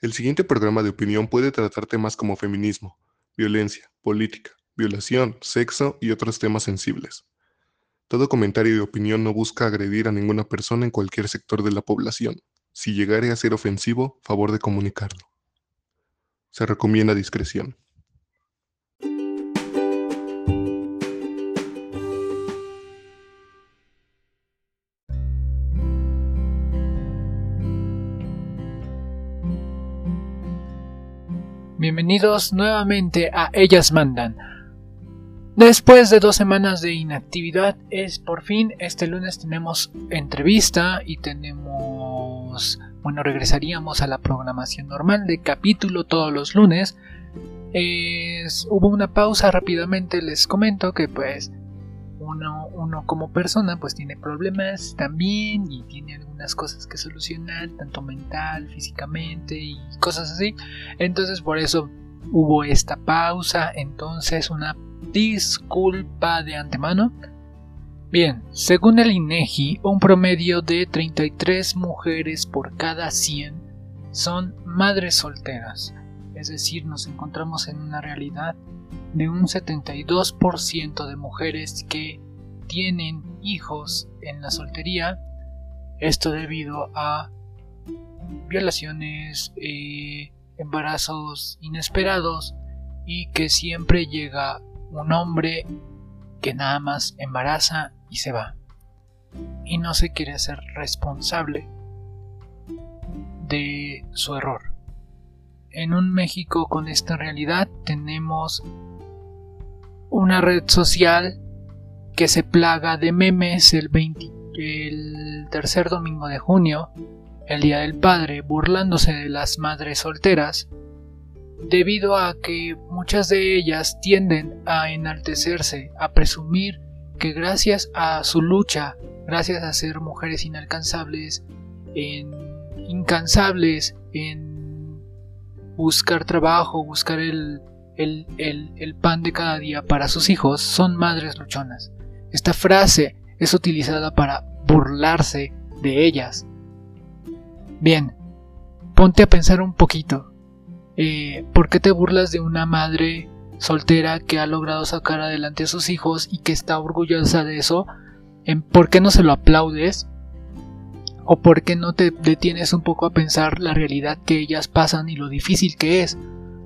El siguiente programa de opinión puede tratar temas como feminismo, violencia, política, violación, sexo y otros temas sensibles. Todo comentario y opinión no busca agredir a ninguna persona en cualquier sector de la población. Si llegare a ser ofensivo, favor de comunicarlo. Se recomienda discreción. Bienvenidos nuevamente a Ellas Mandan. Después de dos semanas de inactividad, es por fin este lunes tenemos entrevista y tenemos, bueno, regresaríamos a la programación normal de capítulo todos los lunes. hubo una pausa rápidamente, les comento que pues uno, como persona pues tiene problemas también y tiene algunas cosas que solucionar, tanto mental, físicamente y cosas así. Entonces por eso hubo esta pausa, entonces una disculpa de antemano. Bien, según el INEGI, un promedio de 33 mujeres por cada 100 son madres solteras. Es decir, nos encontramos en una realidad de un 72% de mujeres que tienen hijos en la soltería. Esto debido a violaciones, eh, embarazos inesperados y que siempre llega un hombre que nada más embaraza y se va. Y no se quiere ser responsable de su error. En un México con esta realidad tenemos una red social que se plaga de memes el, el tercer domingo de junio, el Día del Padre, burlándose de las madres solteras, debido a que muchas de ellas tienden a enaltecerse, a presumir que gracias a su lucha, gracias a ser mujeres inalcanzables, incansables en buscar trabajo, buscar el, el, pan de cada día para sus hijos son madres luchonas. Esta frase es utilizada para burlarse de ellas. Bien, ponte a pensar un poquito. Eh, ¿Por qué te burlas de una madre soltera que ha logrado sacar adelante a sus hijos y que está orgullosa de eso? ¿Por qué no se lo aplaudes? ¿O por qué no te detienes un poco a pensar la realidad que ellas pasan y lo difícil que es?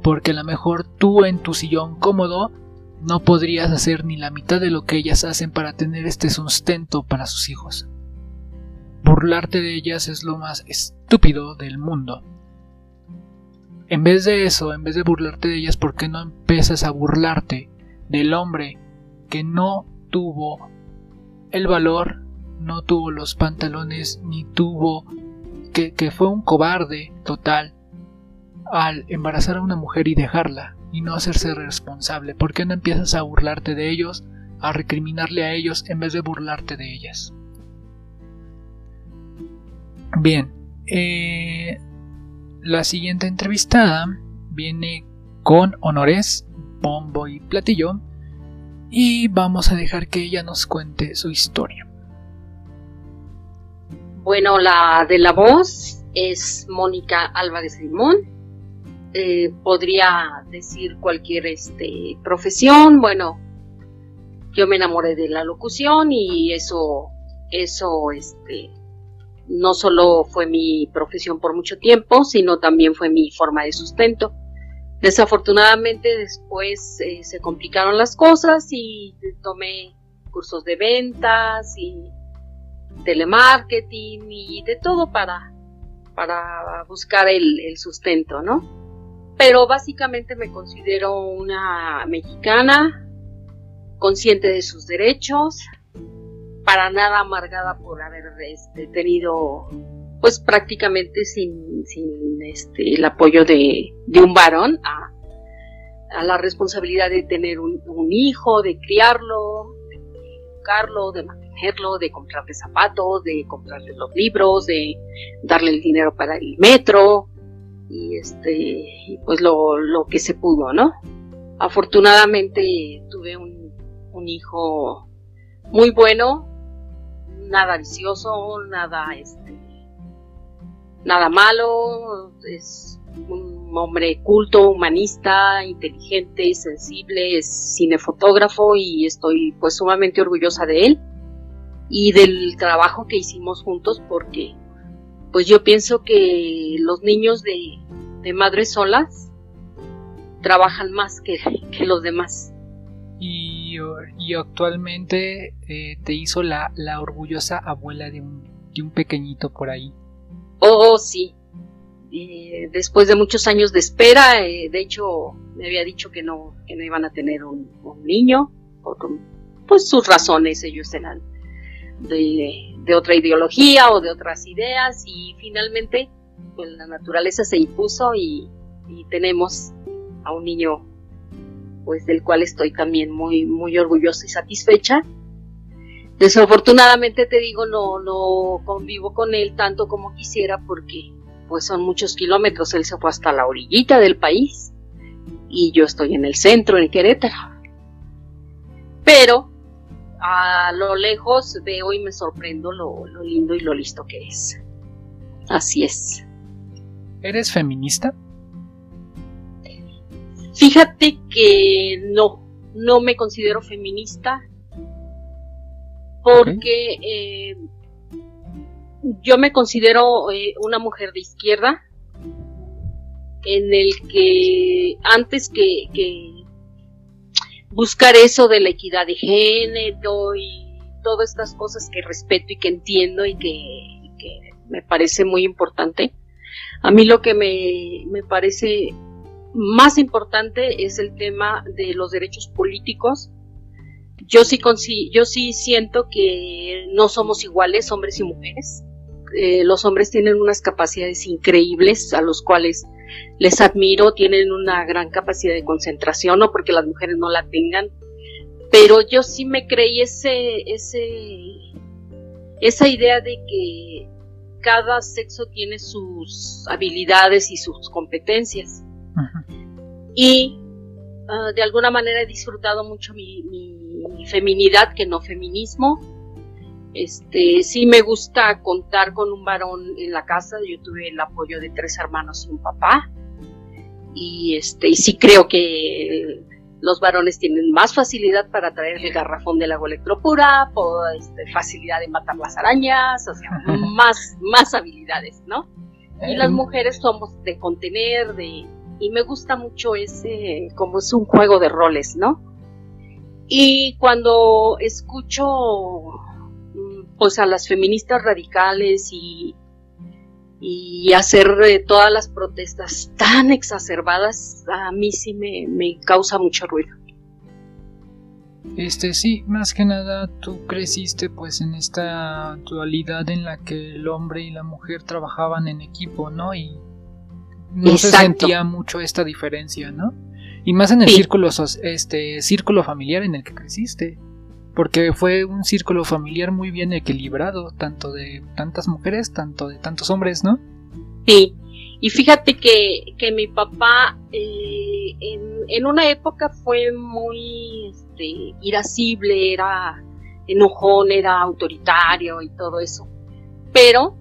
Porque a lo mejor tú en tu sillón cómodo no podrías hacer ni la mitad de lo que ellas hacen para tener este sustento para sus hijos. Burlarte de ellas es lo más estúpido del mundo. En vez de eso, en vez de burlarte de ellas, ¿por qué no empiezas a burlarte del hombre que no tuvo el valor, no tuvo los pantalones, ni tuvo que, que fue un cobarde total al embarazar a una mujer y dejarla y no hacerse responsable? ¿Por qué no empiezas a burlarte de ellos, a recriminarle a ellos en vez de burlarte de ellas? Bien, eh, la siguiente entrevistada viene con honores, bombo y platillo y vamos a dejar que ella nos cuente su historia. Bueno, la de la voz es Mónica Álvarez Limón. Eh, podría decir cualquier este, profesión, bueno, yo me enamoré de la locución y eso, eso, este, no solo fue mi profesión por mucho tiempo, sino también fue mi forma de sustento. Desafortunadamente después eh, se complicaron las cosas y tomé cursos de ventas y telemarketing y de todo para, para buscar el, el sustento, ¿no? Pero básicamente me considero una mexicana, consciente de sus derechos, para nada amargada por haber este, tenido pues prácticamente sin, este, el apoyo de, un varón a, la responsabilidad de tener un, hijo, de criarlo, de educarlo, de mantenerlo, de comprarle zapatos, de comprarle los libros, de darle el dinero para el metro, y este pues lo, lo que se pudo, ¿no? Afortunadamente tuve un, un hijo muy bueno, nada vicioso, nada este nada malo, es un hombre culto, humanista, inteligente, sensible, es cinefotógrafo y estoy pues sumamente orgullosa de él y del trabajo que hicimos juntos porque pues yo pienso que los niños de, de madres solas trabajan más que, que los demás. Y, y actualmente eh, te hizo la, la orgullosa abuela de un, de un pequeñito por ahí. Oh, sí, eh, después de muchos años de espera, eh, de hecho me había dicho que no, que no iban a tener un, niño, por pues sus razones, ellos eran de, otra ideología o de otras ideas y finalmente pues la naturaleza se impuso y, tenemos a un niño pues del cual estoy también muy muy orgullosa y satisfecha. Desafortunadamente te digo no no convivo con él tanto como quisiera porque pues son muchos kilómetros, él se fue hasta la orillita del país y yo estoy en el centro, en Querétaro. Pero a lo lejos veo y me sorprendo lo, lindo y lo listo que es. Así es. ¿Eres feminista? Fíjate que no, no me considero feminista porque eh, yo me considero eh, una mujer de izquierda en el que antes que, buscar eso de la equidad de género y todas estas cosas que respeto y que entiendo y que, me parece muy importante, a mí lo que me, me parece más importante es el tema de los derechos políticos. Yo sí, yo sí siento que no somos iguales hombres y mujeres eh, los hombres tienen unas capacidades increíbles a los cuales les admiro, tienen una gran capacidad de concentración, no porque las mujeres no la tengan, pero yo sí me creí ese, ese, esa idea de que cada sexo tiene sus habilidades y sus competencias. Y ah, de alguna manera he disfrutado mucho mi, mi feminidad que no feminismo este, sí me gusta contar con un varón en la casa. Yo tuve el apoyo de tres hermanos y un papá. Y este, y sí creo que los varones tienen más facilidad para traer el garrafón del agua electropura, este, facilidad de matar las arañas, o sea, más, más habilidades, ¿no? Y las mujeres somos de contener, de, y me gusta mucho ese, como es un juego de roles, ¿no? Y cuando escucho pues a las feministas radicales y, y hacer todas las protestas tan exacerbadas, a mí sí me, me causa mucho ruido. Este sí, más que nada tú creciste pues en esta dualidad en la que el hombre y la mujer trabajaban en equipo, ¿no? Y no se sentía mucho esta diferencia, ¿no? Y más en el círculo este círculo familiar en el que creciste porque fue un círculo familiar muy bien equilibrado, tanto de tantas mujeres, tanto de tantos hombres, ¿no? Sí, y fíjate que, que mi papá eh, en, una época fue muy este, irascible, era enojón, era autoritario y todo eso, pero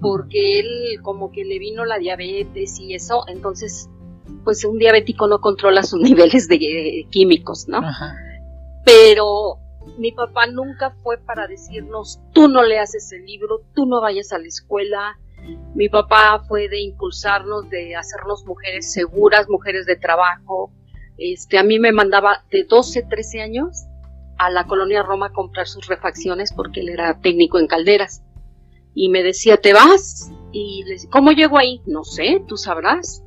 porque él como que le vino la diabetes y eso, entonces pues un diabético no controla sus niveles de químicos, ¿no? Ajá pero mi papá nunca fue para decirnos, tú no le haces el libro, tú no vayas a la escuela. Mi papá fue de impulsarnos, de hacernos mujeres seguras, mujeres de trabajo. Este, a mí me mandaba de 12, 13 años a la colonia Roma a comprar sus refacciones porque él era técnico en calderas. Y me decía, ¿te vas? Y le decía, ¿cómo llego ahí? No sé, tú sabrás.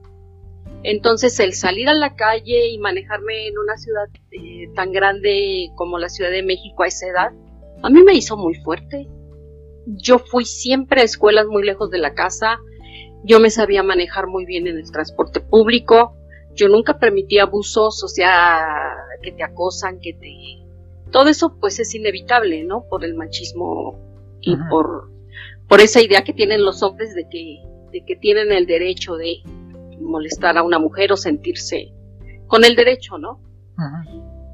Entonces el salir a la calle y manejarme en una ciudad eh, tan grande como la Ciudad de México a esa edad, a mí me hizo muy fuerte. Yo fui siempre a escuelas muy lejos de la casa, yo me sabía manejar muy bien en el transporte público, yo nunca permití abusos, o sea, que te acosan, que te... Todo eso pues es inevitable, ¿no? Por el machismo y por, por esa idea que tienen los hombres de que, de que tienen el derecho de molestar a una mujer o sentirse con el derecho, ¿no?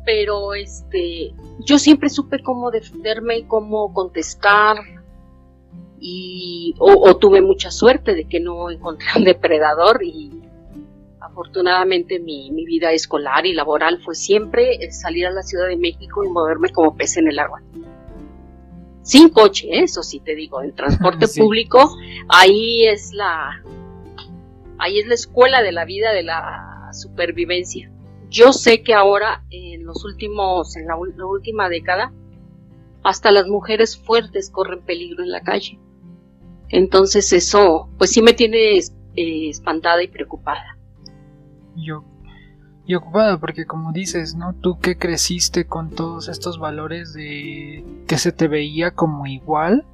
Pero este, yo siempre supe cómo defenderme, cómo contestar. y o, tuve mucha suerte de que no encontré un depredador y afortunadamente mi, mi, vida escolar y laboral fue siempre salir a la Ciudad de México y moverme como pez en el agua. Sin coche, eso sí te digo, el transporte público, ahí es la ahí es la escuela de la vida de la supervivencia. Yo sé que ahora en los últimos en la última década hasta las mujeres fuertes corren peligro en la calle. Entonces eso, pues sí me tiene eh, espantada y preocupada. Yo y ocupada porque como dices, ¿no? Tú que creciste con todos estos valores de que se te veía como igual,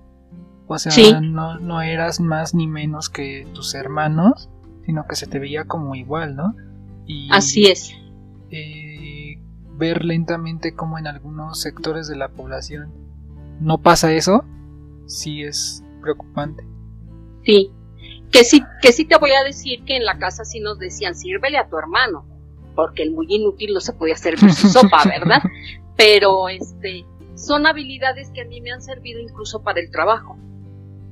o sea, no, no eras más ni menos que tus hermanos, sino que se te veía como igual, ¿no? Y, Así es. Eh, ver lentamente como en algunos sectores de la población no pasa eso, sí es preocupante. Sí, que sí, que sí te voy a decir que en la casa sí nos decían, sírvele a tu hermano, porque el muy inútil no se podía servir su sopa, ¿verdad? Pero este, son habilidades que a mí me han servido incluso para el trabajo.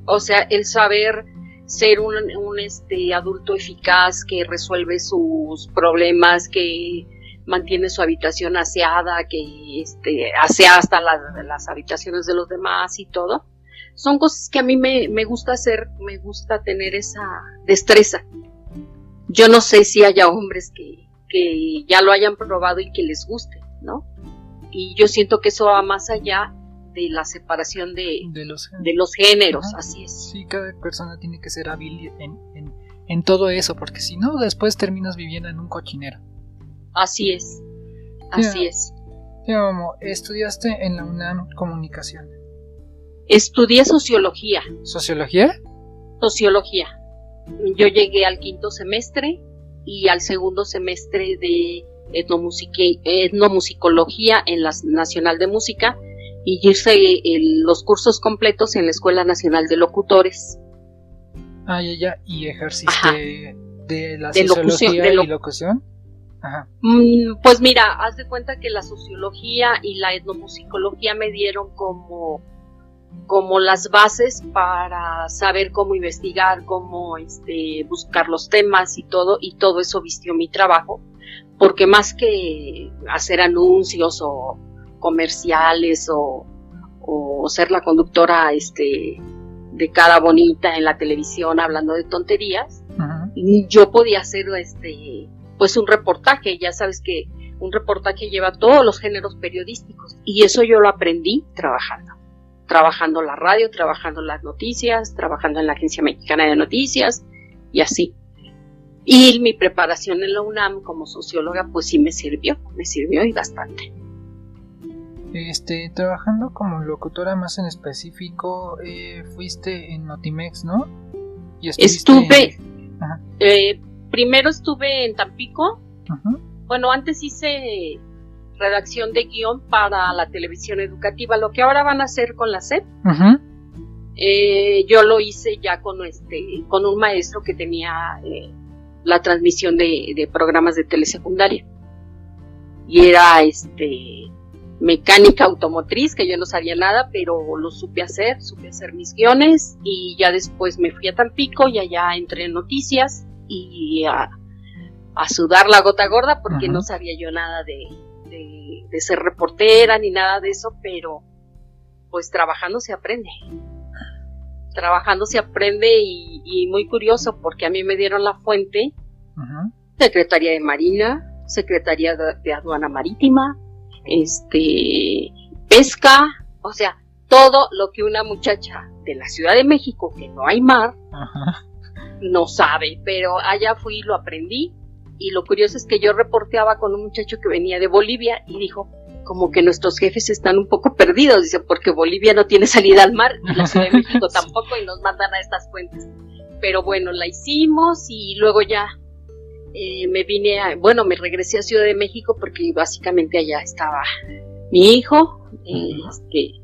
O sea, el saber ser un, este, adulto eficaz que resuelve sus problemas, que mantiene su habitación aseada, que este, asea hasta las, las habitaciones de los demás y todo. Son cosas que a mí me, me gusta hacer, me gusta tener esa destreza. Yo no sé si haya hombres que, que ya lo hayan probado y que les guste, ¿no? Y yo siento que eso va más allá de la separación de, de, los, de los, géneros, así es. Sí, cada persona tiene que ser hábil en, en, en todo eso, porque si no, después terminas viviendo en un cochinero. Así es. Así es. estudiaste en la UNAM comunicación. Estudié sociología. ¿Sociología? Sociología. Yo llegué al quinto semestre y al segundo semestre de etnomusicología en la Nacional de Música y hice los cursos completos en la Escuela Nacional de Locutores. Ah, ya, ya. ¿Y ejerciste de la sociología y locución? Mm, pues mira, haz de cuenta que la sociología y la etnomusicología me dieron como, como las bases para saber cómo investigar, cómo este, buscar los temas y todo, y todo eso vistió mi trabajo, porque más que hacer anuncios o comerciales o, o ser la conductora este, de cara bonita en la televisión hablando de tonterías, yo podía hacer este pues un reportaje, ya sabes que un reportaje lleva todos los géneros periodísticos y eso yo lo aprendí trabajando, trabajando la radio, trabajando las noticias, trabajando en la Agencia Mexicana de Noticias y así. Y mi preparación en la UNAM como socióloga pues sí me sirvió, me sirvió y bastante. Este, trabajando como locutora más en específico, eh, fuiste en Notimex, ¿no? Y Estuve, eh, primero estuve en Tampico. Bueno, antes hice redacción de guion para la televisión educativa, lo que ahora van a hacer con la SEP. Eh, yo lo hice ya con este, con un maestro que tenía eh, la transmisión de, de, programas de telesecundaria. Y era este mecánica automotriz, que yo no sabía nada, pero lo supe hacer, supe hacer mis guiones y ya después me fui a Tampico y allá entré en noticias y a, sudar la gota gorda porque no sabía yo nada de, de, ser reportera ni nada de eso, pero pues trabajando se aprende. Trabajando se aprende y, muy curioso porque a mí me dieron la fuente, Secretaría de Marina, Secretaría de, Aduana Marítima, este, pesca, o sea, todo lo que una muchacha de la Ciudad de México, que no hay mar, no sabe, pero allá fui y lo aprendí. Y lo curioso es que yo reporteaba con un muchacho que venía de Bolivia y dijo, como que nuestros jefes están un poco perdidos, dice, porque Bolivia no tiene salida al mar y la Ciudad de México tampoco y nos mandan a estas fuentes. Pero bueno, la hicimos y luego ya eh, me vine a, bueno, me regresé a Ciudad de México porque básicamente allá estaba mi hijo, eh, este,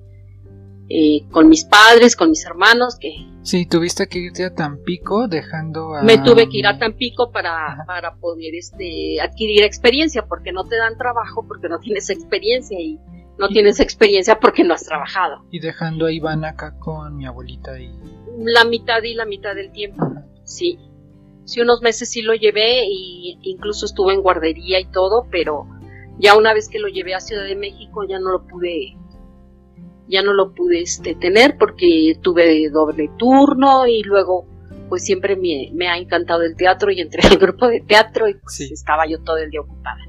eh, con mis padres, con mis hermanos, que... Sí, tuviste que irte a Tampico dejando a... Me tuve que ir a Tampico para, para poder este, adquirir experiencia, porque no te dan trabajo, porque no tienes experiencia y no tienes experiencia porque no has trabajado. Y dejando a Iván acá con mi abuelita y... La mitad y la mitad del tiempo, sí. Sí, unos meses sí lo llevé y incluso estuve en guardería y todo, pero ya una vez que lo llevé a Ciudad de México ya no lo pude ya no lo pude este, tener porque tuve doble turno y luego pues siempre me, ha encantado el teatro y entré al grupo de teatro y pues estaba yo todo el día ocupada.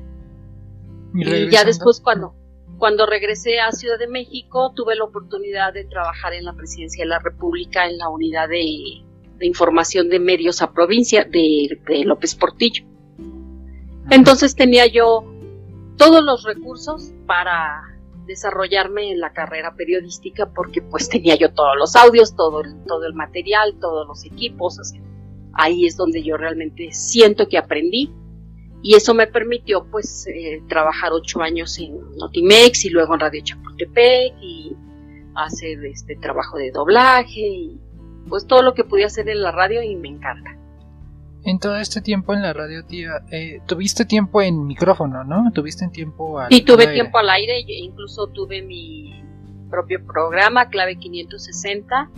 Y, ya después cuando, cuando regresé a Ciudad de México tuve la oportunidad de trabajar en la presidencia de la República en la unidad de, información de medios a provincia de, de López Portillo. Entonces tenía yo todos los recursos para desarrollarme en la carrera periodística porque pues tenía yo todos los audios, todo el, todo el material, todos los equipos, ahí es donde yo realmente siento que aprendí y eso me permitió pues eh, trabajar ocho años en Notimex y luego en Radio Chapultepec y hacer este trabajo de doblaje y pues todo lo que pude hacer en la radio y me encanta. En todo este tiempo en la radio, tía, eh, tuviste tiempo en micrófono, ¿no? Tuviste tiempo al Sí, tuve tiempo al aire, incluso tuve mi propio programa, Clave 560,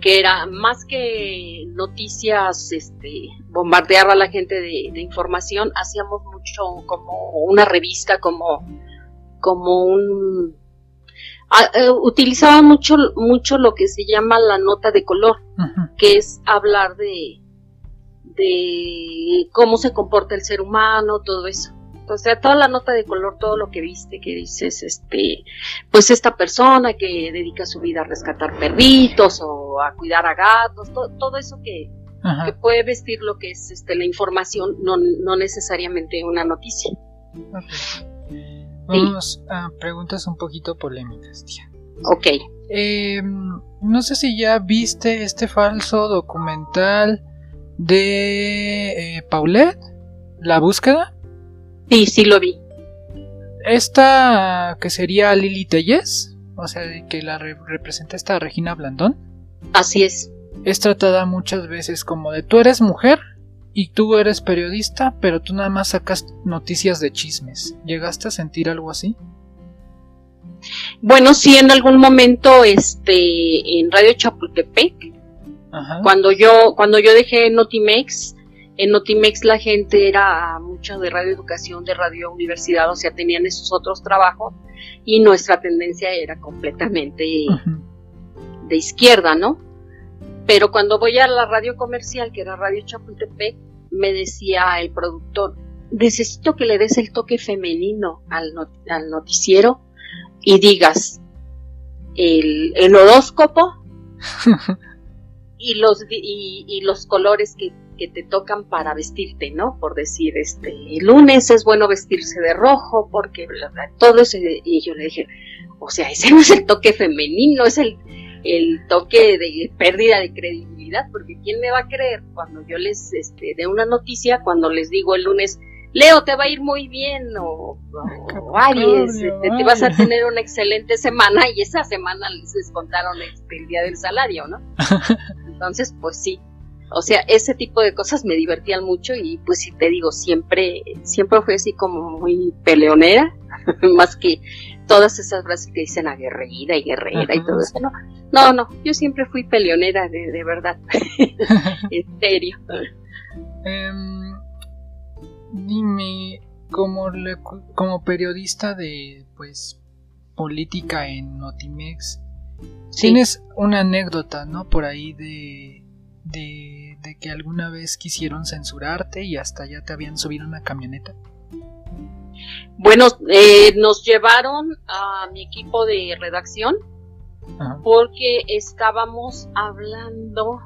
que era más que noticias, este, bombardear a la gente de, información, hacíamos mucho como una revista, como, como un... Eh, utilizaba mucho, mucho lo que se llama la nota de color, que es hablar de de cómo se comporta el ser humano, todo eso. O sea, toda la nota de color, todo lo que viste, que dices, este, pues esta persona que dedica su vida a rescatar perritos o a cuidar a gatos, todo eso que, puede vestir lo que es este, la información, no, no necesariamente una noticia. Vamos a preguntas un poquito polémicas, tía. Ok. Em, no sé si ya viste este falso documental de eh, Paulette, La búsqueda. Sí, sí lo vi. Esta que sería Lili Telles, o sea, que la representa esta Regina Blandón. Así es. Es tratada muchas veces como de tú eres mujer y tú eres periodista, pero tú nada más sacas noticias de chismes. ¿Llegaste a sentir algo así? Bueno, sí, en algún momento, este, en Radio Chapultepec, cuando yo, cuando yo dejé Notimex, en Notimex la gente era mucho de radio educación, de radio universidad, o sea, tenían esos otros trabajos y nuestra tendencia era completamente de izquierda, ¿no? Pero cuando voy a la radio comercial, que era Radio Chapultepec, me decía el productor, necesito que le des el toque femenino al, noticiero y digas el, horóscopo y los, y, los colores que, te tocan para vestirte, ¿no? Por decir, este, el lunes es bueno vestirse de rojo porque todo eso, y yo le dije, o sea, ese no es el toque femenino, es el, el toque de pérdida de credibilidad, porque ¿quién me va a creer cuando yo les este, dé una noticia, cuando les digo el lunes, Leo, te va a ir muy bien, o, Aries, este, te, vas a tener una excelente semana y esa semana les descontaron este, el día del salario, ¿no? Entonces, pues sí. O sea, ese tipo de cosas me divertían mucho y pues si te digo, siempre, siempre fue así como muy peleonera, más que todas esas frases que dicen aguerrida y guerrera y todo eso. No, no, no, yo siempre fui peleonera de, de verdad, en serio. Em, dime, como, como periodista de pues política en Notimex, Tienes una anécdota, ¿no? Por ahí de, de, que alguna vez quisieron censurarte y hasta ya te habían subido una camioneta. Bueno, eh, nos llevaron a mi equipo de redacción porque estábamos hablando,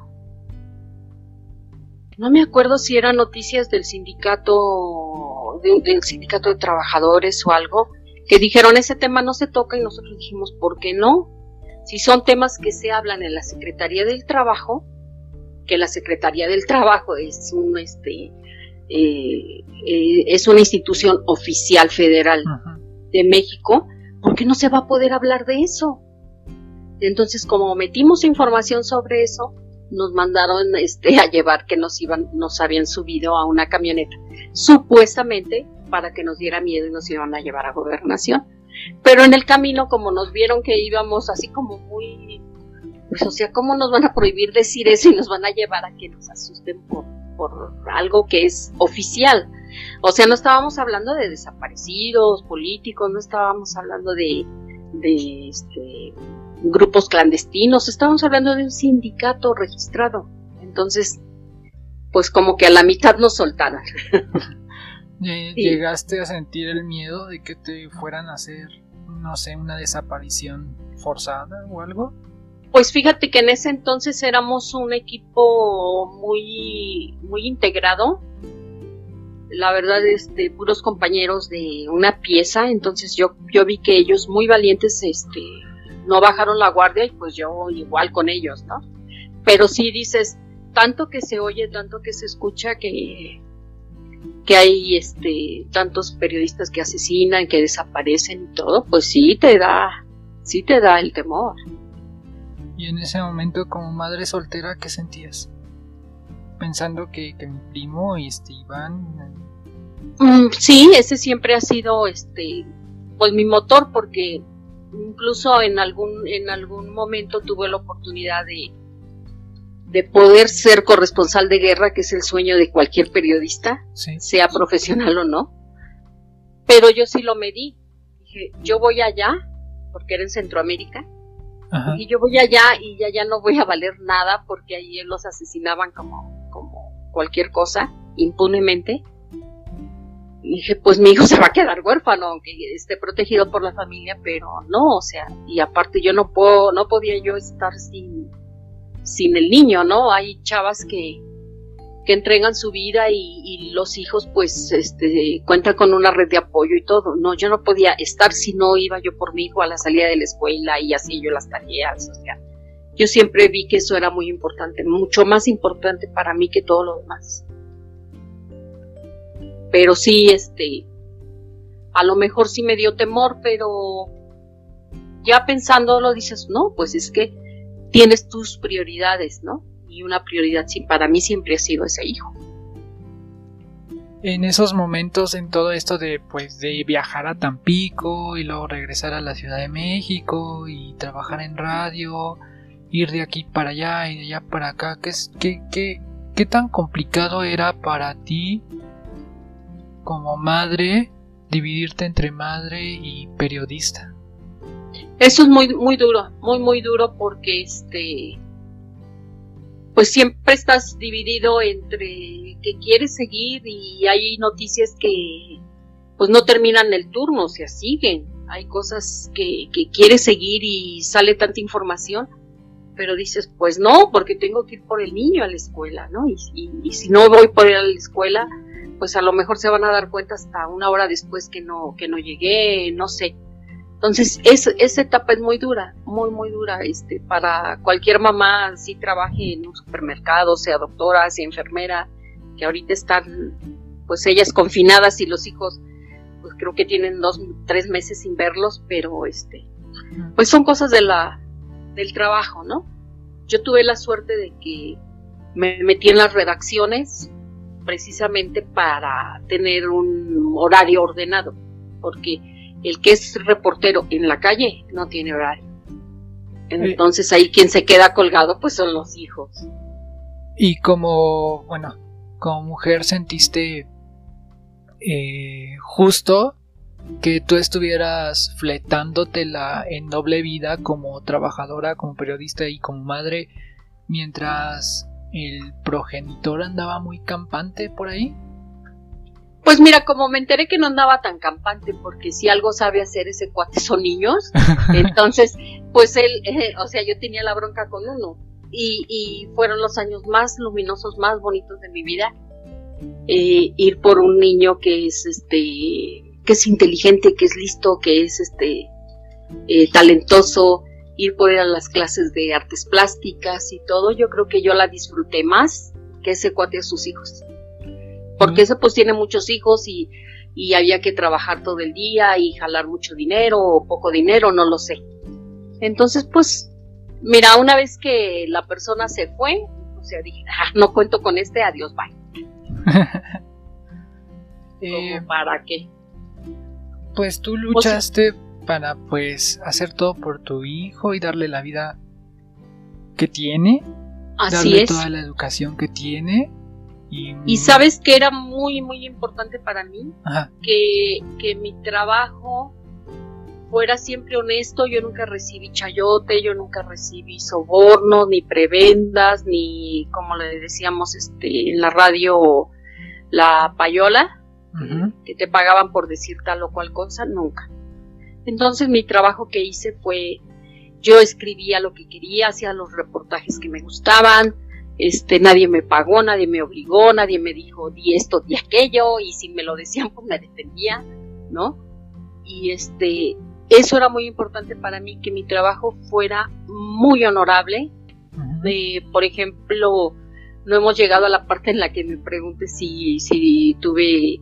no me acuerdo si eran noticias del sindicato, del sindicato de trabajadores o algo, que dijeron ese tema no se toca y nosotros dijimos, ¿por qué no? Si son temas que se hablan en la Secretaría del Trabajo, que la Secretaría del Trabajo es un este eh, eh, es una institución oficial federal de México, ¿por qué no se va a poder hablar de eso? Entonces, como metimos información sobre eso, nos mandaron este a llevar que nos iban, nos habían subido a una camioneta, supuestamente para que nos diera miedo y nos iban a llevar a gobernación. Pero en el camino, como nos vieron que íbamos así como muy, pues o sea, ¿cómo nos van a prohibir decir eso y nos van a llevar a que nos asusten por, por algo que es oficial? O sea, no estábamos hablando de desaparecidos, políticos, no estábamos hablando de, de este, grupos clandestinos, estábamos hablando de un sindicato registrado. Entonces, pues como que a la mitad nos soltaron. ¿Llegaste a sentir el miedo de que te fueran a hacer, no sé, una desaparición forzada o algo? Pues fíjate que en ese entonces éramos un equipo muy, muy integrado. La verdad, este, puros compañeros de una pieza. Entonces yo, yo vi que ellos muy valientes, este, no bajaron la guardia y pues yo igual con ellos, ¿no? Pero sí dices, tanto que se oye, tanto que se escucha que, que hay este tantos periodistas que asesinan, que desaparecen y todo, pues sí te da, sí te da el temor. Y en ese momento como madre soltera, ¿qué sentías? Pensando que, que mi primo y este Iván... Mm, sí, ese siempre ha sido este pues mi motor porque incluso en algún en algún momento tuve la oportunidad de de poder ser corresponsal de guerra, que es el sueño de cualquier periodista, sea profesional o no. Pero yo sí lo medí. Dije, yo voy allá, porque era en Centroamérica, y yo voy allá y ya, ya no voy a valer nada porque ahí los asesinaban como, como cualquier cosa, impunemente. Y dije, pues mi hijo se va a quedar huérfano, aunque esté protegido por la familia, pero no, o sea, y aparte yo no puedo, no podía yo estar sin, sin el niño, ¿no? Hay chavas que, que entregan su vida y, los hijos pues este, cuentan con una red de apoyo y todo. No, yo no podía estar si no iba yo por mi hijo a la salida de la escuela y así yo las tareas. O sea, yo siempre vi que eso era muy importante, mucho más importante para mí que todo lo demás. Pero sí, este, a lo mejor sí me dio temor, pero ya pensándolo dices, no, pues es que tienes tus prioridades, ¿no? Y una prioridad para mí siempre ha sido ese hijo. En esos momentos, en todo esto de pues de viajar a Tampico y luego regresar a la Ciudad de México y trabajar en radio, ir de aquí para allá y de allá para acá, ¿qué, qué, qué, qué tan complicado era para ti como madre dividirte entre madre y periodista? Eso es muy, muy duro, muy, muy duro porque este, pues siempre estás dividido entre que quieres seguir y hay noticias que pues no terminan el turno, o sea, siguen. Hay cosas que, que quieres seguir y sale tanta información, pero dices, pues no, porque tengo que ir por el niño a la escuela, ¿no? Y, y, si no voy por él a la escuela, pues a lo mejor se van a dar cuenta hasta una hora después que no, que no llegué, no sé. Entonces, esa etapa es muy dura, muy, muy dura, este, para cualquier mamá, si trabaje en un supermercado, sea doctora, sea enfermera, que ahorita están, pues ellas confinadas y los hijos, pues creo que tienen dos, tres meses sin verlos, pero este, pues son cosas de la, del trabajo, ¿no? Yo tuve la suerte de que me metí en las redacciones precisamente para tener un horario ordenado, porque el que es reportero en la calle no tiene horario. Entonces ahí quien se queda colgado pues son los hijos. Y como, bueno, como mujer sentiste eh, justo que tú estuvieras fletándotela en doble vida como trabajadora, como periodista y como madre, mientras el progenitor andaba muy campante por ahí. Pues mira, como me enteré que no andaba tan campante, porque si algo sabe hacer ese cuate son niños, entonces, pues él, eh, o sea, yo tenía la bronca con uno. Y, fueron los años más luminosos, más bonitos de mi vida. Eh, ir por un niño que es este que es inteligente, que es listo, que es este eh, talentoso, ir por ir a las clases de artes plásticas y todo, yo creo que yo la disfruté más que ese cuate a sus hijos porque ese pues tiene muchos hijos y, y había que trabajar todo el día y jalar mucho dinero o poco dinero, no lo sé. Entonces, pues, mira, una vez que la persona se fue, o sea, dije, ah, no cuento con este, adiós, bye. eh, ¿Para qué? Pues tú luchaste para pues hacer todo por tu hijo y darle la vida que tiene, Así darle es. toda la educación que tiene y, sabes que era muy, muy importante para mí Ajá, que, que mi trabajo fuera siempre honesto. Yo nunca recibí chayote, yo nunca recibí sobornos, ni prebendas, ni como le decíamos este, en la radio, la payola, que te pagaban por decir tal o cual cosa, nunca. Entonces mi trabajo que hice fue, yo escribía lo que quería, hacía los reportajes que me gustaban, este, nadie me pagó, nadie me obligó, nadie me dijo di esto, di aquello, y si me lo decían pues me defendía, ¿no? Y este, eso era muy importante para mí, que mi trabajo fuera muy honorable, de, por ejemplo, no hemos llegado a la parte en la que me pregunte si, si tuve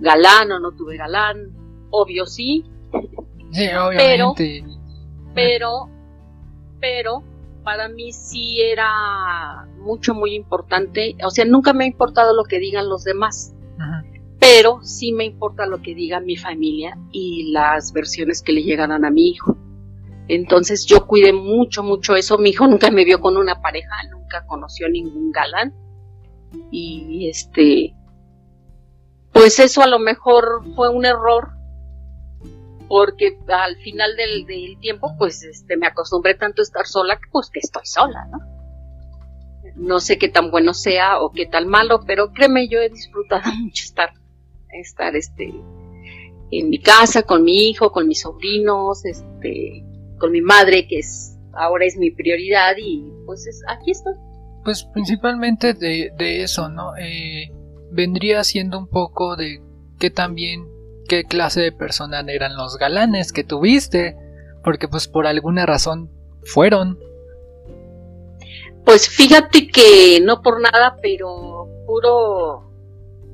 galán o no tuve galán. Obvio sí, Sí, obviamente. pero, pero para mí sí era mucho, muy importante. O sea, nunca me ha importado lo que digan los demás, pero sí me importa lo que diga mi familia y las versiones que le llegaran a mi hijo. Entonces yo cuidé mucho, mucho eso. Mi hijo nunca me vio con una pareja, nunca conoció ningún galán. Y este, pues eso a lo mejor fue un error, porque al final del, tiempo, pues este, me acostumbré tanto a estar sola, que pues que estoy sola, ¿no? No sé qué tan bueno sea o qué tan malo, pero créeme, yo he disfrutado mucho estar, estar este, en mi casa, con mi hijo, con mis sobrinos, este, con mi madre, que es, ahora es mi prioridad, y pues es, aquí estoy. Pues principalmente de, de eso, ¿no? Eh, vendría siendo un poco de qué también, qué clase de persona eran los galanes que tuviste, porque pues por alguna razón fueron. Pues fíjate que no por nada, pero puro,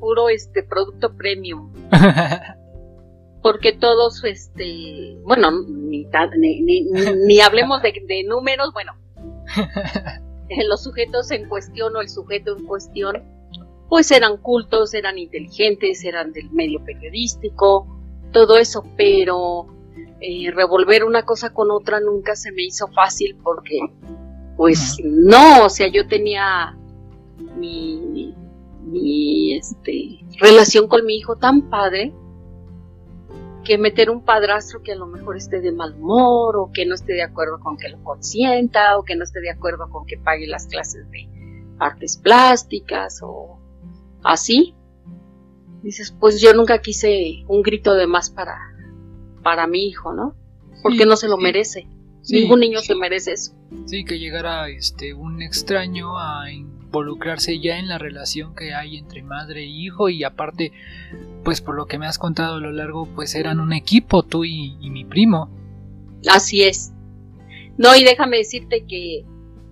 puro este producto premium. Porque todos, este, bueno, ni, ta- ni, ni, ni- ni hablemos de, de números, bueno, eh, los sujetos en cuestión o el sujeto en cuestión, pues eran cultos, eran inteligentes, eran del medio periodístico, todo eso, pero eh, revolver una cosa con otra nunca se me hizo fácil porque, pues no, o sea, yo tenía mi, mi este, relación con mi hijo tan padre que meter un padrastro que a lo mejor esté de mal humor o que no esté de acuerdo con que lo consienta o que no esté de acuerdo con que pague las clases de artes plásticas o así. Dices, pues yo nunca quise un grito de más para, para mi hijo, ¿no? Porque Sí, no se lo sí. merece. Sí, Ningún niño se merece eso. Sí, que llegara este un extraño a involucrarse ya en la relación que hay entre madre e hijo y aparte, pues por lo que me has contado a lo largo, pues eran un equipo tú y, y mi primo. Así es. No, y déjame decirte que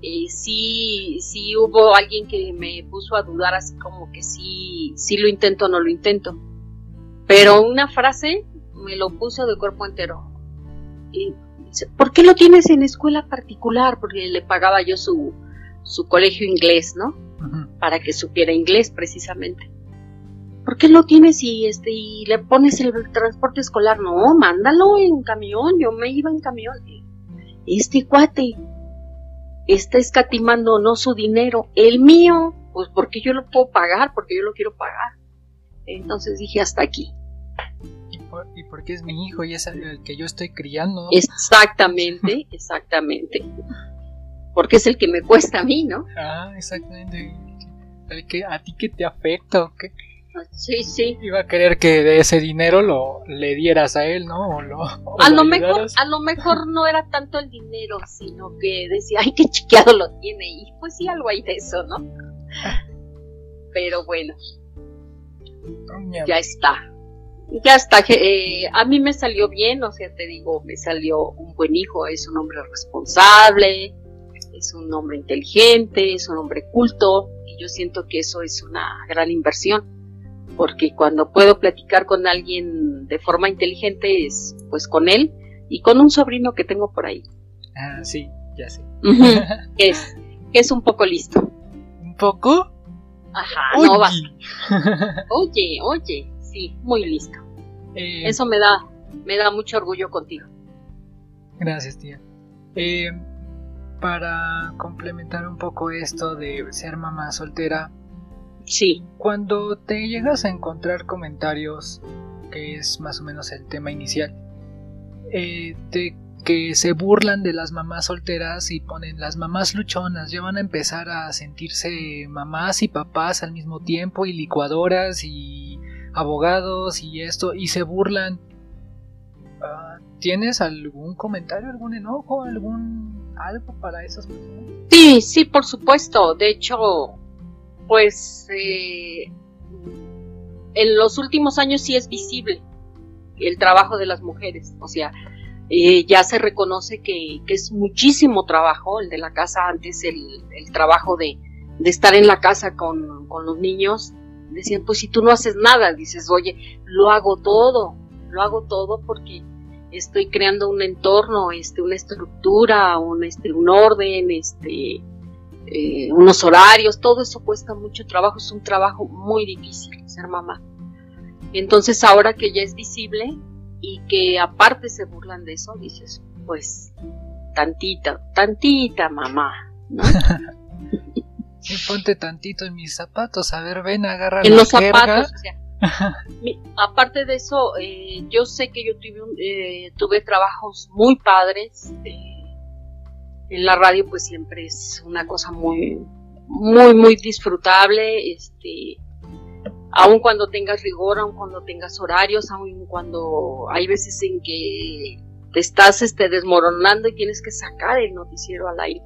eh, sí, sí hubo alguien que me puso a dudar así como que sí, sí lo intento o no lo intento. Pero una frase me lo puso de cuerpo entero. Y dice, ¿por qué lo tienes en escuela particular? Porque le pagaba yo su, su colegio inglés, ¿no? Para que supiera inglés precisamente. ¿Por qué lo tienes y este y le pones el transporte escolar? No, mándalo en camión, yo me iba en camión. Este cuate está escatimando no su dinero, el mío, pues porque yo lo puedo pagar, porque yo lo quiero pagar. Entonces dije hasta aquí. Y, por- y porque es mi hijo y es el, el que yo estoy criando. Exactamente, exactamente. Porque es el que me cuesta a mí, ¿no? Ah, exactamente. El que, ¿A ti que te afecta o qué? Sí, sí. Iba a querer que de ese dinero lo le dieras a él, ¿no? O lo, o A lo lo mejor, a lo mejor no era tanto el dinero, sino que decía, ay, qué chiqueado lo tiene. Y pues sí, algo hay de eso, ¿no? Pero bueno, Ya. ya está. Ya está. eh, a mí me salió bien, o sea, te digo, me salió un buen hijo, es un hombre responsable, es un hombre inteligente, es un hombre culto, y yo siento que eso es una gran inversión, porque cuando puedo platicar con alguien de forma inteligente es pues con él y con un sobrino que tengo por ahí, Ah, sí, ya sé. Es, es un poco listo. ¿Un poco? Ajá, no va. Oye. Oye, oye, sí, muy listo. Eh, Eso me da, me da mucho orgullo contigo. Gracias, tía. Eh, para complementar un poco esto de ser mamá soltera, Sí, cuando te llegas a encontrar comentarios, que es más o menos el tema inicial, eh, de que se burlan de las mamás solteras y ponen las mamás luchonas, ya van a empezar a sentirse mamás y papás al mismo tiempo y licuadoras y abogados y esto y se burlan. Ah, ¿Tienes algún comentario, algún enojo, algún algo para esas personas? sí, sí, por supuesto. De hecho, pues eh, en los últimos años sí es visible el trabajo de las mujeres. O sea, eh, ya se reconoce que, que es muchísimo trabajo el de la casa antes, el, el trabajo de, de estar en la casa con, con los niños. Decían, pues si tú no haces nada, dices, oye, lo hago todo, lo hago todo porque estoy creando un entorno, este, una estructura, un, este, un orden, este, eh, unos horarios, todo eso cuesta mucho trabajo, es un trabajo muy difícil ser mamá. Entonces ahora que ya es visible y que aparte se burlan de eso, dices, pues tantita, tantita mamá, ¿no? Sí, ponte tantito en mis zapatos, a ver, ven, agarra en la los jerga. zapatos, o sea, mi- aparte de eso, eh, yo sé que yo tuve, eh, tuve trabajos muy padres. eh, en la radio, pues siempre es una cosa muy, muy, muy disfrutable. Este, aun cuando tengas rigor, aun cuando tengas horarios, aun cuando hay veces en que te estás este, desmoronando y tienes que sacar el noticiero al aire.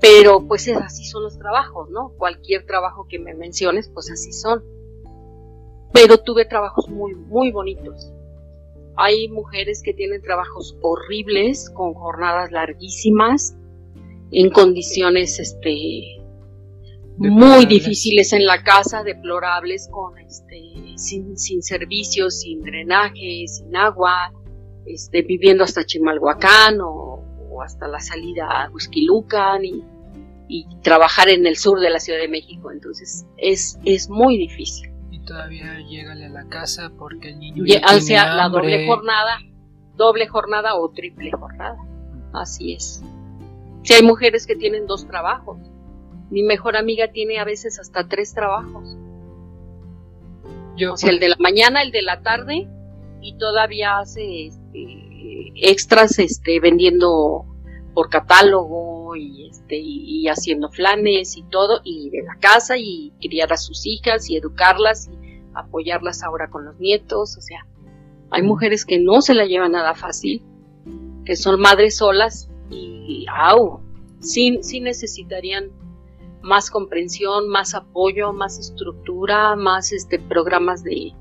Pero pues es, así son los trabajos, ¿no? Cualquier trabajo que me menciones, pues así son. Pero tuve trabajos muy, muy bonitos. Hay mujeres que tienen trabajos horribles, con jornadas larguísimas, en condiciones este, muy difíciles en la casa, deplorables, con este, sin, sin servicios, sin drenaje, sin agua, este, viviendo hasta Chimalhuacán o, o hasta la salida a Huixquilucan y, y trabajar en el sur de la Ciudad de México. Entonces es, es muy difícil. Todavía llégale a la casa porque el niño Ya- o sea, la doble jornada, doble jornada o triple jornada. Así es. Si hay mujeres que tienen dos trabajos. Mi mejor amiga tiene a veces hasta tres trabajos. Yo, O sea, el de la mañana, el de la tarde y todavía hace este, extras este, vendiendo por catálogo y, este, y, haciendo flanes y todo, y de la casa y criar a sus hijas y educarlas y apoyarlas ahora con los nietos. O sea, hay mujeres que no se la llevan nada fácil, que son madres solas y, au, sí, sí necesitarían más comprensión, más apoyo, más estructura, más este programas de,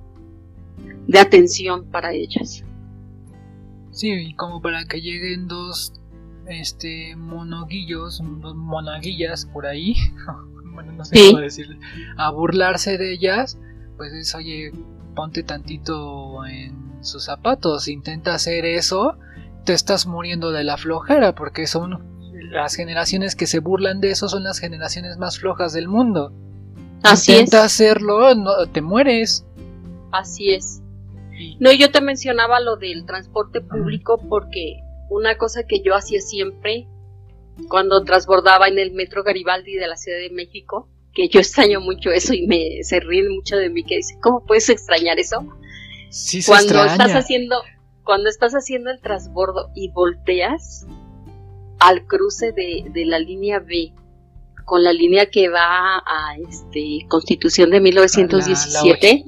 de atención para ellas. Sí, y como para que lleguen dos este monoguillos, monaguillas por ahí, bueno, no sé Sí. cómo decirle, a burlarse de ellas, pues es, oye, ponte tantito en sus zapatos, intenta hacer eso, te estás muriendo de la flojera, porque son las generaciones que se burlan de eso son las generaciones más flojas del mundo. Así Intenta es, hacerlo, no, te mueres. así es. No, yo te mencionaba lo del transporte público porque una cosa que yo hacía siempre cuando transbordaba en el metro Garibaldi de la Ciudad de México, que yo extraño mucho eso y me se ríen mucho de mí que dicen, ¿cómo puedes extrañar eso? sí se cuando extraña. estás haciendo cuando estás haciendo el transbordo y volteas al cruce de, de la línea B con la línea que va a este Constitución de 1917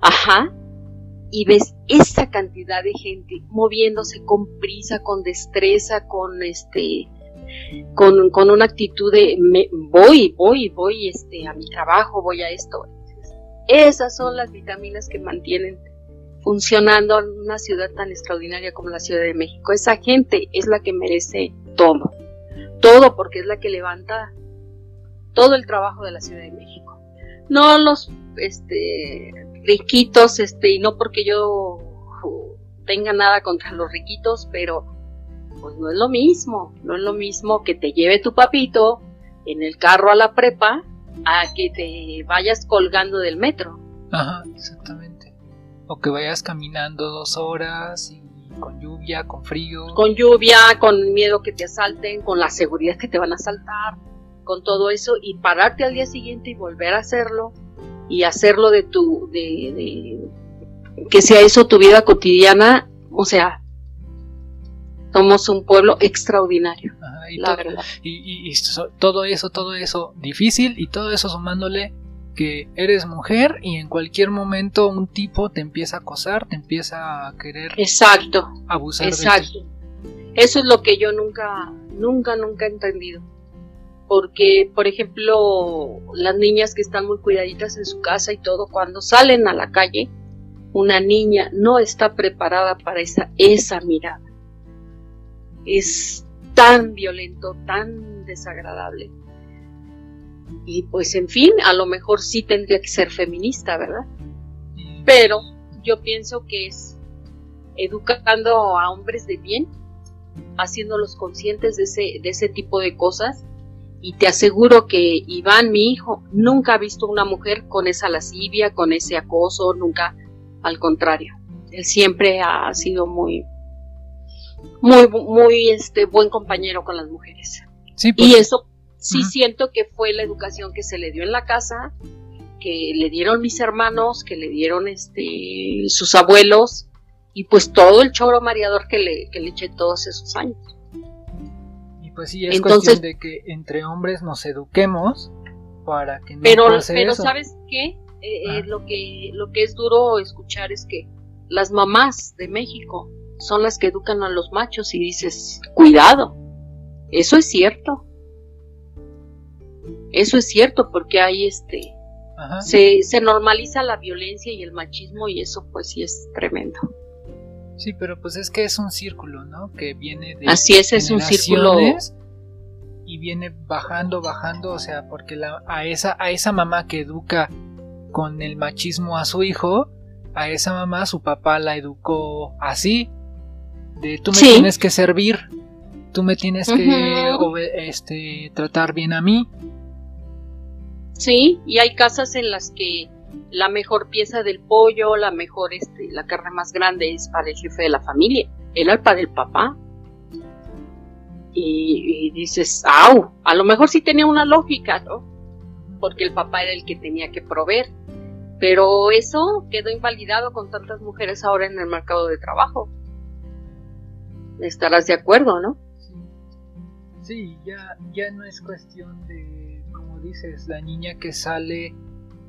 ajá y ves esa cantidad de gente moviéndose con prisa con destreza con este con, con una actitud de voy voy voy este a mi trabajo voy a esto esas son las vitaminas que mantienen funcionando una ciudad tan extraordinaria como la Ciudad de México. Esa gente es la que merece todo. Todo porque es la que levanta todo el trabajo de la Ciudad de México. No los este riquitos, este, y no porque yo tenga nada contra los riquitos, pero pues no es lo mismo, no es lo mismo que te lleve tu papito en el carro a la prepa a que te vayas colgando del metro. Ajá, exactamente. O que vayas caminando dos horas y con lluvia, con frío. Con lluvia, con miedo que te asalten, con la seguridad que te van a asaltar, con todo eso y pararte al día siguiente y volver a hacerlo y hacerlo de tu, de, que sea eso tu vida cotidiana, o sea, somos un pueblo extraordinario, y la todo, verdad. Y, todo eso, todo eso difícil y todo eso sumándole que eres mujer y en cualquier momento un tipo te empieza a acosar, te empieza a querer exacto, abusar exacto. Eso es lo que yo nunca, nunca, nunca he entendido. Porque, por ejemplo, las niñas que están muy cuidaditas en su casa y todo, cuando salen a la calle, una niña no está preparada para esa, esa mirada es tan violento, tan desagradable. Y pues en fin, a lo mejor sí tendría que ser feminista, ¿verdad? Pero yo pienso que es educando a hombres de bien, haciéndolos conscientes de ese, de ese tipo de cosas. Y te aseguro que Iván, mi hijo, nunca ha visto una mujer con esa lascivia, con ese acoso, nunca, al contrario. Él siempre ha sido muy, muy, muy este, buen compañero con las mujeres. y pues, eso sí siento que fue la educación que se le dio en la casa, que le dieron mis hermanos, que le dieron este, sus abuelos, y pues todo el choro mareador que le, que le eché todos esos años. Pues sí, es cuestión de que entre hombres nos eduquemos para que no pero, pero ¿sabes qué? Eh, eh, lo que lo que es duro escuchar es que las mamás de México son las que educan a los machos y dices, cuidado, eso es cierto. Eso es cierto porque hay este... Se, se normaliza la violencia y el machismo y eso pues sí es tremendo. Sí, pero pues es que es un círculo, ¿no? Que viene de... Así es, es un círculo y viene bajando, bajando, o sea, porque la, a, esa, a esa mamá que educa con el machismo a su hijo, a esa mamá su papá la educó así, de tú me tienes que servir, tú me tienes que este, tratar bien a mí. Sí, y hay casas en las que la mejor pieza del pollo, la mejor, este, la carne más grande es para el jefe de la familia, era para el papá. Y, dices, ¡au! A lo mejor sí tenía una lógica, ¿no? Porque el papá era el que tenía que proveer. Pero eso quedó invalidado con tantas mujeres ahora en el mercado de trabajo estarás de acuerdo, ¿no? Sí, ya, ya no es cuestión de, como dices, la niña que sale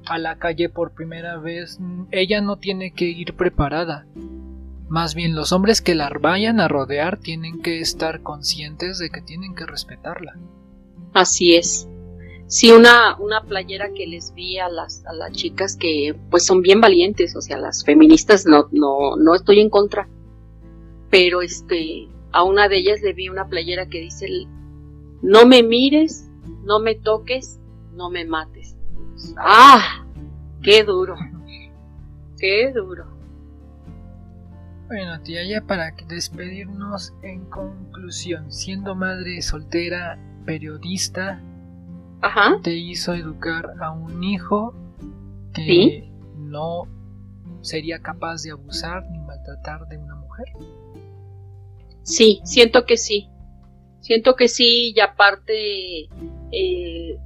a la calle por primera vez, ella no tiene que ir preparada. Más bien los hombres que la vayan a rodear tienen que estar conscientes de que tienen que respetarla. Así es. Sí, una, una playera que les vi a las, a las chicas que pues son bien valientes, o sea, las feministas no, no, no estoy en contra, pero este, a una de ellas le vi una playera que dice, no me mires, no me toques, no me mates. ¡Ah! ¡Qué duro! ¡Qué duro! Bueno, tía, ya para despedirnos en conclusión, siendo madre soltera, periodista, te hizo educar a un hijo que no sería capaz de abusar ni maltratar de una mujer. Sí, siento que sí. Siento que sí, y aparte, eh,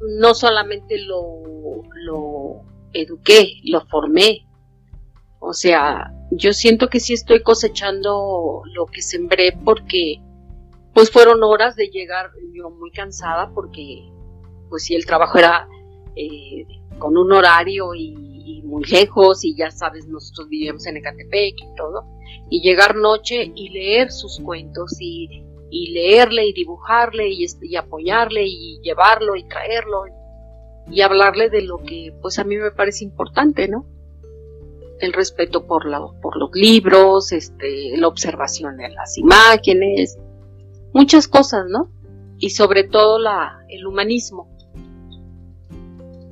no solamente lo, lo eduqué, lo formé. O sea, yo siento que sí estoy cosechando lo que sembré porque pues fueron horas de llegar yo muy cansada porque pues sí el trabajo era eh, con un horario y, y, muy lejos y ya sabes nosotros vivíamos en Ecatepec y todo y llegar noche y leer sus cuentos y, leerle y dibujarle y, este, y apoyarle y llevarlo y traerlo y hablarle de lo que pues a mí me parece importante, ¿no? El respeto por, la, por los libros, este, la observación de las imágenes, muchas cosas, ¿no? Y sobre todo la, el humanismo.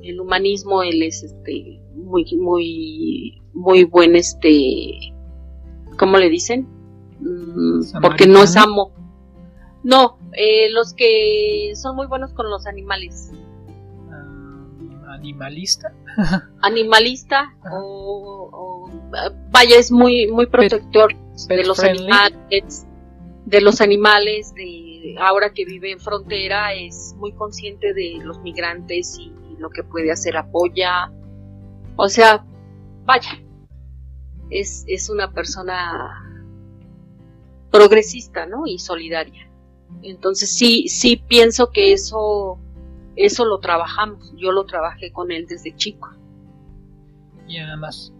El humanismo, él es este, muy, muy, muy buen este, ¿cómo le dicen? Mm, porque no es amo. No, eh, los que son muy buenos con los animales. Ah, animalista. animalista o, vaya, es muy, muy protector de los animales, de los animales, de ahora que vive en frontera, es muy consciente de los migrantes y lo que puede hacer apoya. O sea, vaya, es, es una persona progresista, ¿no? Y solidaria. Entonces sí, sí pienso que eso, eso lo trabajamos. Yo lo trabajé con él desde chico. Y además,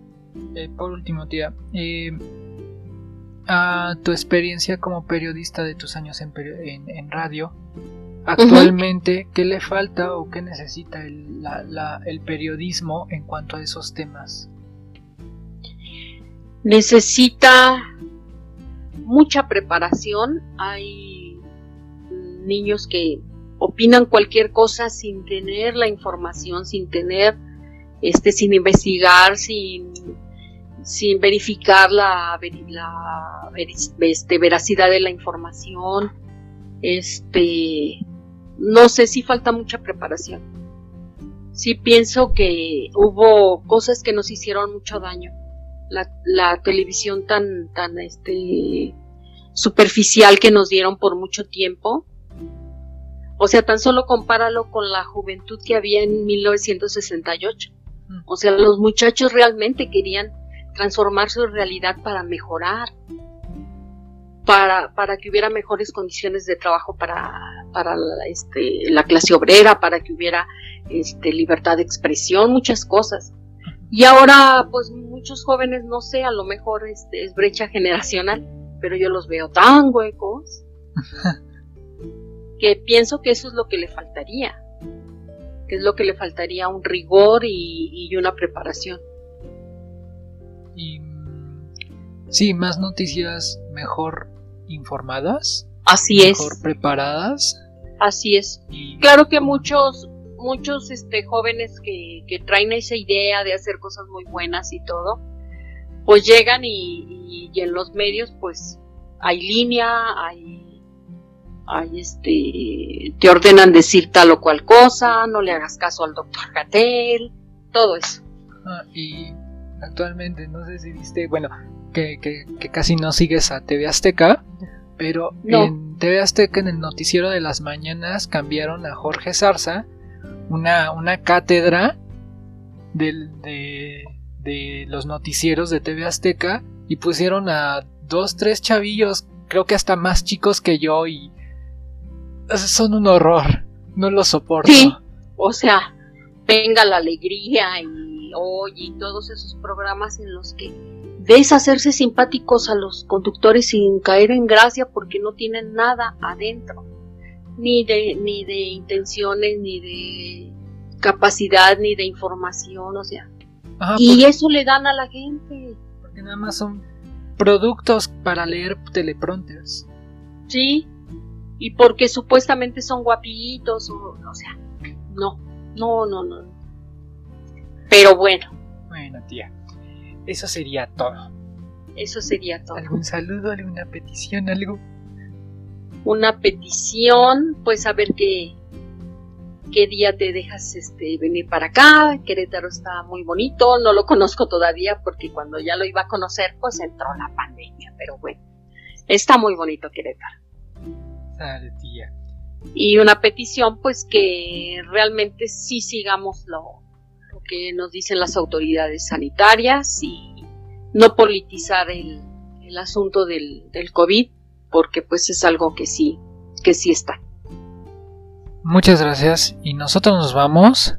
eh, por último, tía, eh, a tu experiencia como periodista de tus años en, en, radio, actualmente, ¿qué le falta o qué necesita el, el periodismo en cuanto a esos temas? Necesita mucha preparación. Hay niños que opinan cualquier cosa sin tener la información, sin tener, este, sin investigar, sin, sin verificar la, la este, veracidad de la información. Este, no sé si falta mucha preparación. Sí pienso que hubo cosas que nos hicieron mucho daño la, televisión tan, tan este, superficial que nos dieron por mucho tiempo. O sea, tan solo compáralo con la juventud que había en 1968. Mm. O sea, los muchachos realmente querían transformar su realidad para mejorar, para, para que hubiera mejores condiciones de trabajo para, para la, este, la clase obrera, para que hubiera este, libertad de expresión, muchas cosas. Y ahora, pues muchos jóvenes, no sé, a lo mejor este, es brecha generacional, pero yo los veo tan huecos que pienso que eso es lo que le faltaría, que es lo que le faltaría un rigor y, una preparación. Y sí, más noticias mejor informadas. Así es. Mejor preparadas. Así es. Claro que muchos muchos este, jóvenes que, que, traen esa idea de hacer cosas muy buenas y todo, pues llegan y, y, en los medios pues hay línea, hay, hay este, te ordenan decir tal o cual cosa, no le hagas caso al doctor Gatel, todo eso. Ah, y actualmente, no sé si viste, bueno, que, que, que casi no sigues a TV Azteca, pero en TV Azteca en el noticiero de las mañanas cambiaron a Jorge Zarza una, una cátedra de, de los noticieros de TV Azteca y pusieron a dos, tres chavillos, creo que hasta más chicos que yo y son un horror, no los soporto. Sí, o sea, venga la alegría y hoy y todos esos programas en los que ves hacerse simpáticos a los conductores sin caer en gracia porque no tienen nada adentro ni de, ni de intenciones, ni de capacidad, ni de información, o sea. y eso le dan a la gente. Porque nada más son productos para leer teleprompters. Sí, y porque supuestamente son guapitos, o, o sea, no, no, no, no. Pero bueno. Bueno, tía, eso sería todo. Eso sería todo. ¿Algún saludo, alguna petición, algo? una petición, pues a ver qué, qué día te dejas este, venir para acá. Querétaro está muy bonito, no lo conozco todavía porque cuando ya lo iba a conocer, pues entró la pandemia, pero bueno, está muy bonito Querétaro. Tía. Y una petición, pues que realmente sí sigamos lo, lo que nos dicen las autoridades sanitarias y no politizar el, el asunto del, del COVID porque pues es algo que sí, que sí está. Muchas gracias y nosotros nos vamos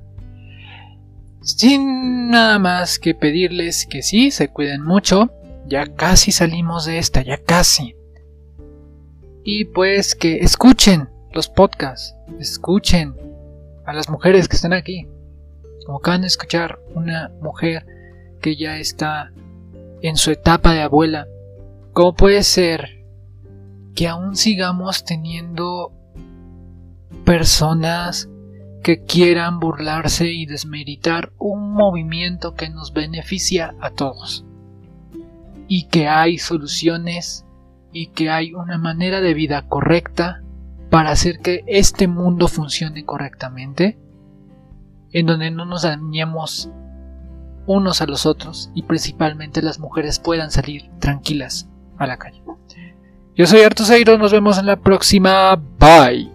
sin nada más que pedirles que sí, se cuiden mucho, ya casi salimos de esta, ya casi. Y pues que escuchen los podcasts, escuchen a las mujeres que están aquí. Como acaban de escuchar, una mujer que ya está en su etapa de abuela. ¿Cómo puede ser que aún sigamos teniendo personas que quieran burlarse y desmeritar un movimiento que nos beneficia a todos. Y que hay soluciones y que hay una manera de vida correcta para hacer que este mundo funcione correctamente. en donde no nos dañemos unos a los otros y principalmente las mujeres puedan salir tranquilas a la calle. Yo soy Artuseiro, nos vemos en la próxima. Bye.